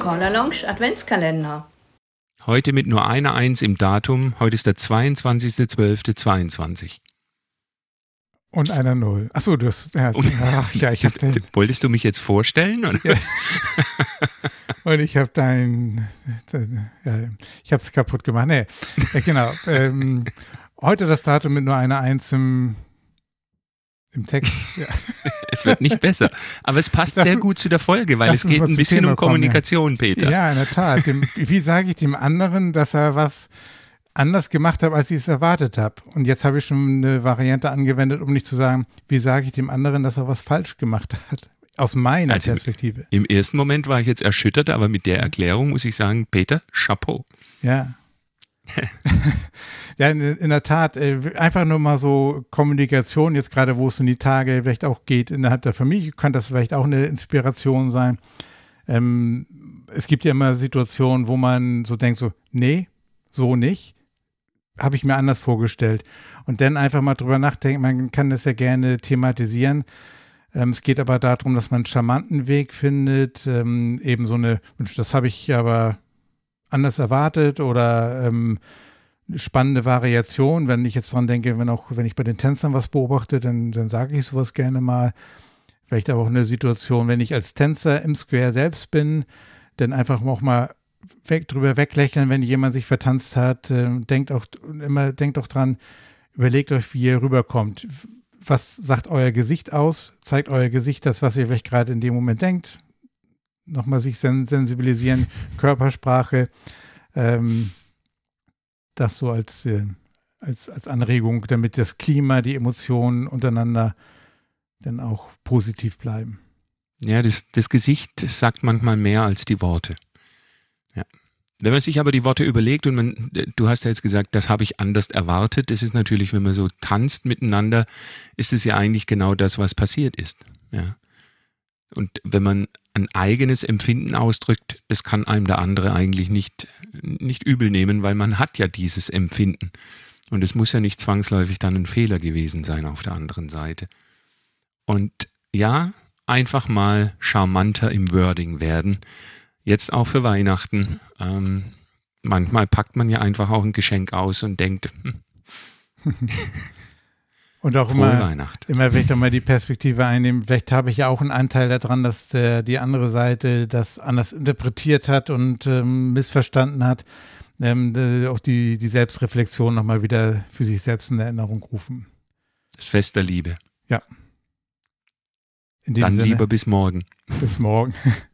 Cornerlounge Adventskalender. Heute mit nur einer Eins im Datum. Heute ist der 22.12.22. Und einer Null. Achso, du hast. Ja, ach, ja ich hab dein, Wolltest du mich jetzt vorstellen? Oder? Ja. Und ich habe dein, dein. Ja, ich habe es kaputt gemacht. Nee, ja, genau. ähm, heute das Datum mit nur einer Eins im, im Text. Ja. Es wird nicht besser. Aber es passt Lass sehr gut zu der Folge, weil es geht ein bisschen Thema um kommen, ja. Kommunikation, Peter. Ja, in der Tat. Dem, wie sage ich dem anderen, dass er was anders gemacht hat, als ich es erwartet habe? Und jetzt habe ich schon eine Variante angewendet, um nicht zu sagen, wie sage ich dem anderen, dass er was falsch gemacht hat? Aus meiner Also- Perspektive. Im ersten Moment war ich jetzt erschüttert, aber mit der Erklärung muss ich sagen, Peter, Chapeau. Ja. ja, in, in der Tat, äh, einfach nur mal so Kommunikation, jetzt gerade wo es in die Tage vielleicht auch geht, innerhalb der Familie, kann das vielleicht auch eine Inspiration sein. Ähm, es gibt ja immer Situationen, wo man so denkt, so, nee, so nicht. Habe ich mir anders vorgestellt. Und dann einfach mal drüber nachdenken, man kann das ja gerne thematisieren. Ähm, es geht aber darum, dass man einen charmanten Weg findet, ähm, eben so eine, das habe ich aber anders erwartet oder ähm, spannende Variation. Wenn ich jetzt dran denke, wenn auch, wenn ich bei den Tänzern was beobachte, dann, dann sage ich sowas gerne mal. Vielleicht aber auch eine Situation, wenn ich als Tänzer im Square selbst bin, dann einfach auch mal weg, drüber weglächeln, wenn jemand sich vertanzt hat. Ähm, denkt auch immer, denkt auch dran, überlegt euch, wie ihr rüberkommt. Was sagt euer Gesicht aus? Zeigt euer Gesicht das, was ihr vielleicht gerade in dem Moment denkt? Nochmal sich sen sensibilisieren, Körpersprache. Ähm, das so als, äh, als, als Anregung, damit das Klima, die Emotionen untereinander dann auch positiv bleiben. Ja, das, das Gesicht sagt manchmal mehr als die Worte. Ja. Wenn man sich aber die Worte überlegt und man, du hast ja jetzt gesagt, das habe ich anders erwartet, das ist natürlich, wenn man so tanzt miteinander, ist es ja eigentlich genau das, was passiert ist. Ja. Und wenn man ein eigenes Empfinden ausdrückt, das kann einem der andere eigentlich nicht, nicht übel nehmen, weil man hat ja dieses Empfinden. Und es muss ja nicht zwangsläufig dann ein Fehler gewesen sein auf der anderen Seite. Und ja, einfach mal charmanter im Wording werden. Jetzt auch für Weihnachten. Ähm, manchmal packt man ja einfach auch ein Geschenk aus und denkt, hm, Und auch frohe immer, Weihnacht. immer vielleicht auch mal die Perspektive einnehmen. Vielleicht habe ich ja auch einen Anteil daran, dass der, die andere Seite das anders interpretiert hat und ähm, missverstanden hat. Ähm, äh, auch die, die Selbstreflexion nochmal wieder für sich selbst in Erinnerung rufen. Das Fest der Liebe. Dem Dann Sinne, lieber bis morgen. bis morgen.